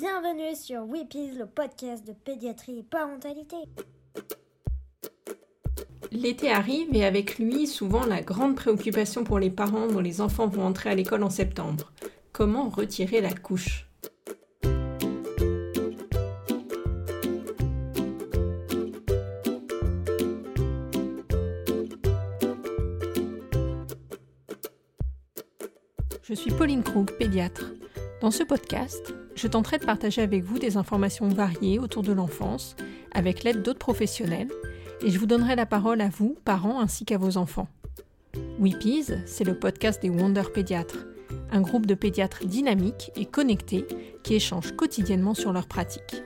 Bienvenue sur Weepies, le podcast de pédiatrie et parentalité. L'été arrive et avec lui souvent la grande préoccupation pour les parents dont les enfants vont entrer à l'école en septembre. Comment retirer la couche? Je suis Pauline Krug, pédiatre. Dans ce podcast, je tenterai de partager avec vous des informations variées autour de l'enfance, avec l'aide d'autres professionnels, et je vous donnerai la parole à vous, parents, ainsi qu'à vos enfants. Weepies, c'est le podcast des Wonder Pédiatres, un groupe de pédiatres dynamiques et connectés qui échangent quotidiennement sur leurs pratiques.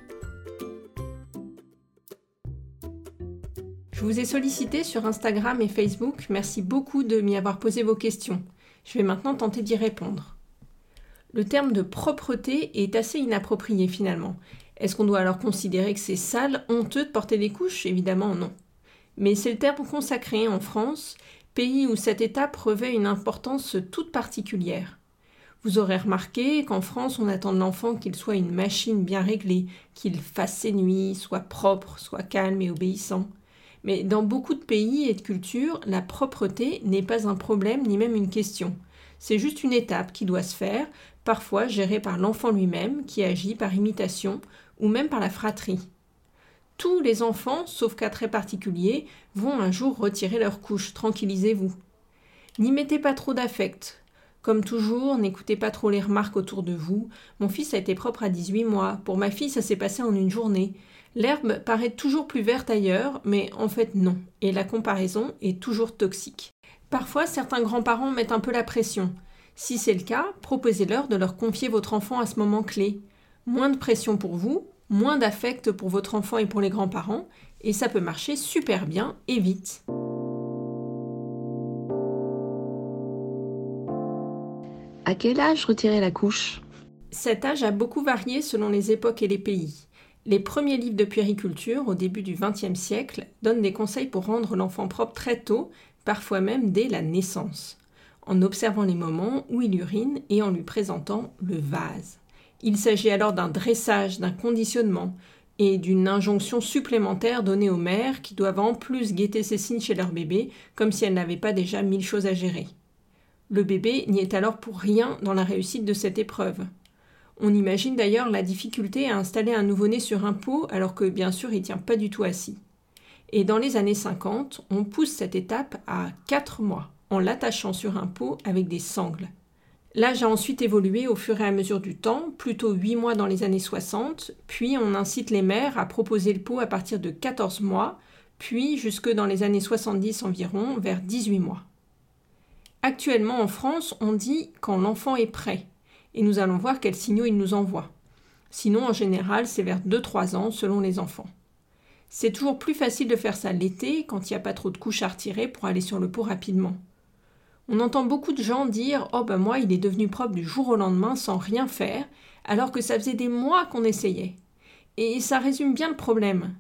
Je vous ai sollicité sur Instagram et Facebook, merci beaucoup de m'y avoir posé vos questions. Je vais maintenant tenter d'y répondre. Le terme de propreté est assez inapproprié finalement. Est-ce qu'on doit alors considérer que c'est sale, honteux de porter des couches? Évidemment non. Mais c'est le terme consacré en France, pays où cette étape revêt une importance toute particulière. Vous aurez remarqué qu'en France, on attend de l'enfant qu'il soit une machine bien réglée, qu'il fasse ses nuits, soit propre, soit calme et obéissant. Mais dans beaucoup de pays et de cultures, la propreté n'est pas un problème ni même une question. C'est juste une étape qui doit se faire, parfois gérée par l'enfant lui-même qui agit par imitation ou même par la fratrie. Tous les enfants, sauf cas très particuliers, vont un jour retirer leur couche, tranquillisez-vous. N'y mettez pas trop d'affect. Comme toujours, n'écoutez pas trop les remarques autour de vous. Mon fils a été propre à 18 mois. Pour ma fille, ça s'est passé en une journée. L'herbe paraît toujours plus verte ailleurs, mais en fait non. Et la comparaison est toujours toxique. Parfois, certains grands-parents mettent un peu la pression. Si c'est le cas, proposez-leur de leur confier votre enfant à ce moment clé. Moins de pression pour vous, moins d'affect pour votre enfant et pour les grands-parents, et ça peut marcher super bien et vite. À quel âge retirer la couche? Cet âge a beaucoup varié selon les époques et les pays. Les premiers livres de puériculture, au début du XXe siècle, donnent des conseils pour rendre l'enfant propre très tôt parfois même dès la naissance, en observant les moments où il urine et en lui présentant le vase. Il s'agit alors d'un dressage, d'un conditionnement et d'une injonction supplémentaire donnée aux mères qui doivent en plus guetter ces signes chez leur bébé comme si elles n'avaient pas déjà mille choses à gérer. Le bébé n'y est alors pour rien dans la réussite de cette épreuve. On imagine d'ailleurs la difficulté à installer un nouveau-né sur un pot alors que bien sûr il tient pas du tout assis. Et dans les années 50, on pousse cette étape à 4 mois en l'attachant sur un pot avec des sangles. L'âge a ensuite évolué au fur et à mesure du temps, plutôt 8 mois dans les années 60, puis on incite les mères à proposer le pot à partir de 14 mois, puis jusque dans les années 70 environ, vers 18 mois. Actuellement en France, on dit quand l'enfant est prêt, et nous allons voir quels signaux il nous envoie. Sinon, en général, c'est vers 2-3 ans selon les enfants. C'est toujours plus facile de faire ça l'été quand il n'y a pas trop de couches à retirer pour aller sur le pot rapidement. On entend beaucoup de gens dire Oh ben moi il est devenu propre du jour au lendemain sans rien faire, alors que ça faisait des mois qu'on essayait. Et ça résume bien le problème.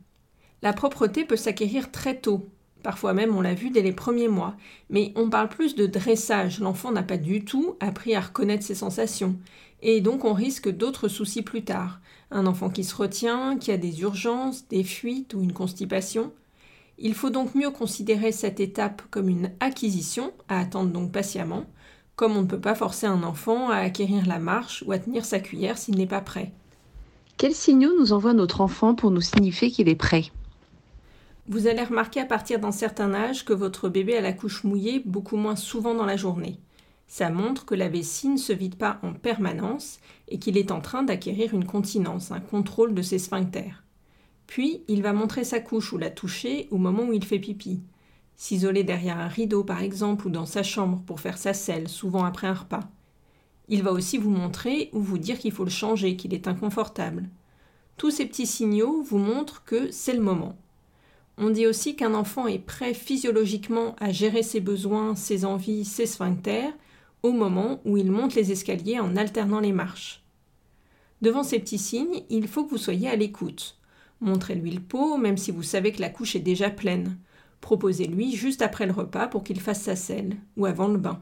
La propreté peut s'acquérir très tôt, parfois même on l'a vu dès les premiers mois, mais on parle plus de dressage, l'enfant n'a pas du tout appris à reconnaître ses sensations, et donc on risque d'autres soucis plus tard, un enfant qui se retient, qui a des urgences, des fuites ou une constipation. Il faut donc mieux considérer cette étape comme une acquisition, à attendre donc patiemment, comme on ne peut pas forcer un enfant à acquérir la marche ou à tenir sa cuillère s'il n'est pas prêt. Quels signaux nous envoie notre enfant pour nous signifier qu'il est prêt? Vous allez remarquer à partir d'un certain âge que votre bébé a la couche mouillée beaucoup moins souvent dans la journée. Ça montre que la vessie ne se vide pas en permanence et qu'il est en train d'acquérir une continence, un contrôle de ses sphincters. Puis, il va montrer sa couche ou la toucher au moment où il fait pipi. S'isoler derrière un rideau, par exemple, ou dans sa chambre pour faire sa selle, souvent après un repas. Il va aussi vous montrer ou vous dire qu'il faut le changer, qu'il est inconfortable. Tous ces petits signaux vous montrent que c'est le moment. On dit aussi qu'un enfant est prêt physiologiquement à gérer ses besoins, ses envies, ses sphincters, au moment où il monte les escaliers en alternant les marches. Devant ces petits signes, il faut que vous soyez à l'écoute. Montrez-lui le pot, même si vous savez que la couche est déjà pleine. Proposez-lui juste après le repas pour qu'il fasse sa selle, ou avant le bain.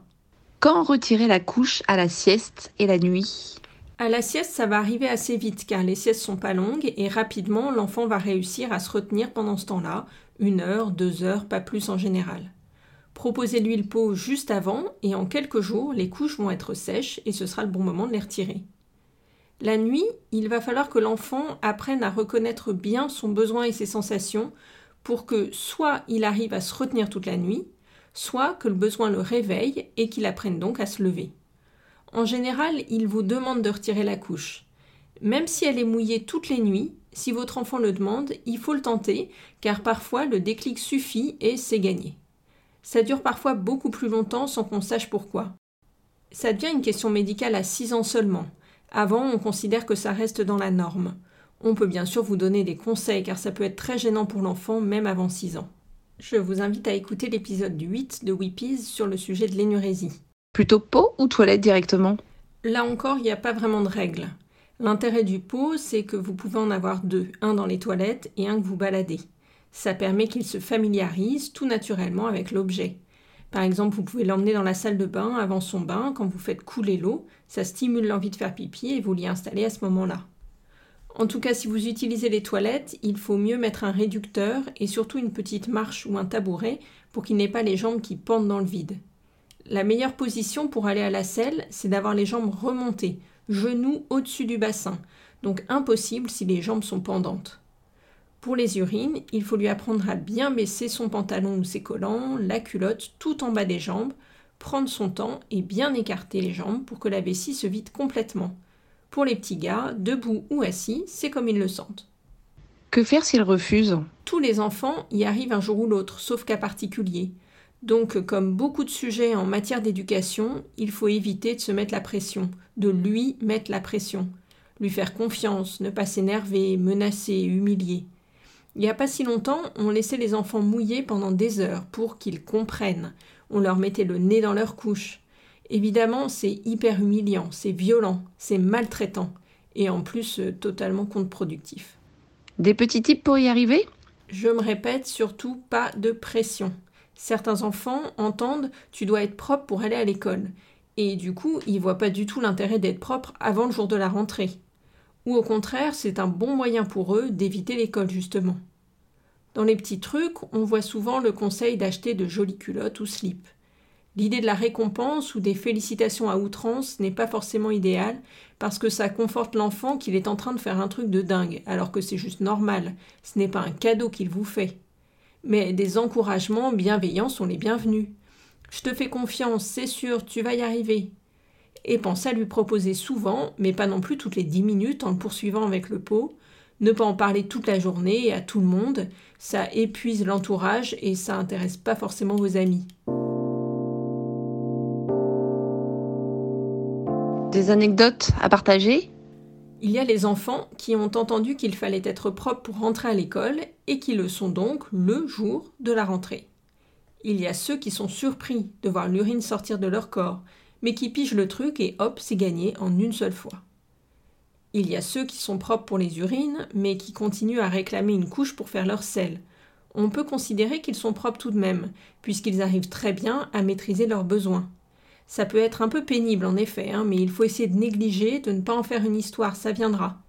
Quand retirer la couche à la sieste et la nuit? À la sieste, ça va arriver assez vite car les siestes sont pas longues et rapidement l'enfant va réussir à se retenir pendant ce temps-là, une heure, deux heures, pas plus en général. Proposez-lui le pot juste avant et en quelques jours, les couches vont être sèches et ce sera le bon moment de les retirer. La nuit, il va falloir que l'enfant apprenne à reconnaître bien son besoin et ses sensations pour que soit il arrive à se retenir toute la nuit, soit que le besoin le réveille et qu'il apprenne donc à se lever. En général, il vous demande de retirer la couche. Même si elle est mouillée toutes les nuits, si votre enfant le demande, il faut le tenter, car parfois le déclic suffit et c'est gagné. Ça dure parfois beaucoup plus longtemps sans qu'on sache pourquoi. Ça devient une question médicale à 6 ans seulement. Avant, on considère que ça reste dans la norme. On peut bien sûr vous donner des conseils car ça peut être très gênant pour l'enfant même avant 6 ans. Je vous invite à écouter l'épisode du 8 de Weepies sur le sujet de l'énurésie. Plutôt pot ou toilette directement? Là encore, il n'y a pas vraiment de règle. L'intérêt du pot, c'est que vous pouvez en avoir deux, un dans les toilettes et un que vous baladez. Ça permet qu'il se familiarise tout naturellement avec l'objet. Par exemple, vous pouvez l'emmener dans la salle de bain avant son bain quand vous faites couler l'eau, ça stimule l'envie de faire pipi et vous l'y installez à ce moment-là. En tout cas, si vous utilisez les toilettes, il faut mieux mettre un réducteur et surtout une petite marche ou un tabouret pour qu'il n'ait pas les jambes qui pendent dans le vide. La meilleure position pour aller à la selle, c'est d'avoir les jambes remontées, genoux au-dessus du bassin, donc impossible si les jambes sont pendantes. Pour les urines, il faut lui apprendre à bien baisser son pantalon ou ses collants, la culotte tout en bas des jambes, prendre son temps et bien écarter les jambes pour que la vessie se vide complètement. Pour les petits gars, debout ou assis, c'est comme ils le sentent. Que faire s'ils refusent? Tous les enfants y arrivent un jour ou l'autre, sauf cas particulier. Donc, comme beaucoup de sujets en matière d'éducation, il faut éviter de se mettre la pression, de lui mettre la pression, lui faire confiance, ne pas s'énerver, menacer, humilier. Il n'y a pas si longtemps, on laissait les enfants mouiller pendant des heures pour qu'ils comprennent. On leur mettait le nez dans leur couche. Évidemment, c'est hyper humiliant, c'est violent, c'est maltraitant et en plus euh, totalement contre-productif. Des petits types pour y arriver? Je me répète, surtout pas de pression. Certains enfants entendent tu dois être propre pour aller à l'école et du coup, ils voient pas du tout l'intérêt d'être propre avant le jour de la rentrée. Ou au contraire, c'est un bon moyen pour eux d'éviter l'école justement. Dans les petits trucs, on voit souvent le conseil d'acheter de jolies culottes ou slips. L'idée de la récompense ou des félicitations à outrance n'est pas forcément idéale parce que ça conforte l'enfant qu'il est en train de faire un truc de dingue alors que c'est juste normal, ce n'est pas un cadeau qu'il vous fait. Mais des encouragements bienveillants sont les bienvenus. Je te fais confiance, c'est sûr, tu vas y arriver. Et pensez à lui proposer souvent, mais pas non plus toutes les dix minutes en le poursuivant avec le pot. Ne pas en parler toute la journée et à tout le monde, ça épuise l'entourage et ça intéresse pas forcément vos amis. Des anecdotes à partager? Il y a les enfants qui ont entendu qu'il fallait être propre pour rentrer à l'école et qui le sont donc le jour de la rentrée. Il y a ceux qui sont surpris de voir l'urine sortir de leur corps, mais qui pigent le truc et hop, c'est gagné en une seule fois. Il y a ceux qui sont propres pour les urines, mais qui continuent à réclamer une couche pour faire leur sel. On peut considérer qu'ils sont propres tout de même, puisqu'ils arrivent très bien à maîtriser leurs besoins. Ça peut être un peu pénible en effet, hein, mais il faut essayer de négliger, de ne pas en faire une histoire, ça viendra.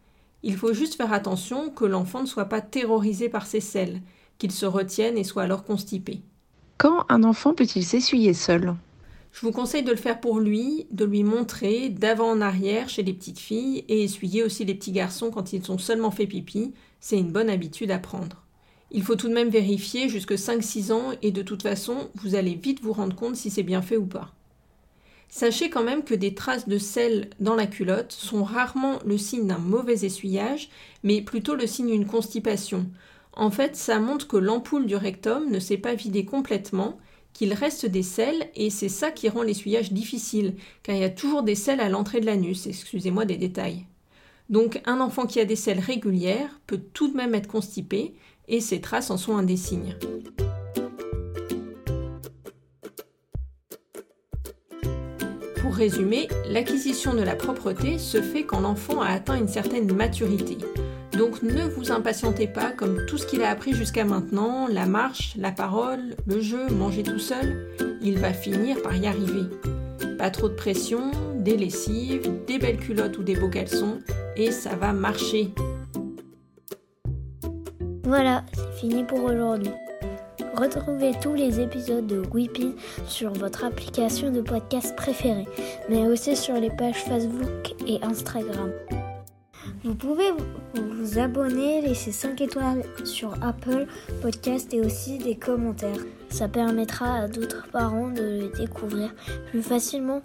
Il faut juste faire attention que l'enfant ne soit pas terrorisé par ses selles, qu'il se retienne et soit alors constipé. Quand un enfant peut-il s'essuyer seul? Je vous conseille de le faire pour lui, de lui montrer d'avant en arrière chez les petites filles et essuyer aussi les petits garçons quand ils ont seulement fait pipi. C'est une bonne habitude à prendre. Il faut tout de même vérifier jusque 5-6 ans et de toute façon, vous allez vite vous rendre compte si c'est bien fait ou pas. Sachez quand même que des traces de sel dans la culotte sont rarement le signe d'un mauvais essuyage, mais plutôt le signe d'une constipation. En fait, ça montre que l'ampoule du rectum ne s'est pas vidée complètement, qu'il reste des sels, et c'est ça qui rend l'essuyage difficile, car il y a toujours des sels à l'entrée de l'anus, excusez-moi des détails. Donc un enfant qui a des selles régulières peut tout de même être constipé, et ces traces en sont un des signes. Pour résumer, l'acquisition de la propreté se fait quand l'enfant a atteint une certaine maturité. Donc ne vous impatientez pas comme tout ce qu'il a appris jusqu'à maintenant, la marche, la parole, le jeu, manger tout seul, il va finir par y arriver. Pas trop de pression, des lessives, des belles culottes ou des beaux caleçons, et ça va marcher. Voilà, c'est fini pour aujourd'hui. Retrouvez tous les épisodes de Weepy sur votre application de podcast préférée, mais aussi sur les pages Facebook et Instagram. Vous pouvez vous abonner, laisser 5 étoiles sur Apple Podcast et aussi des commentaires. Ça permettra à d'autres parents de le découvrir plus facilement.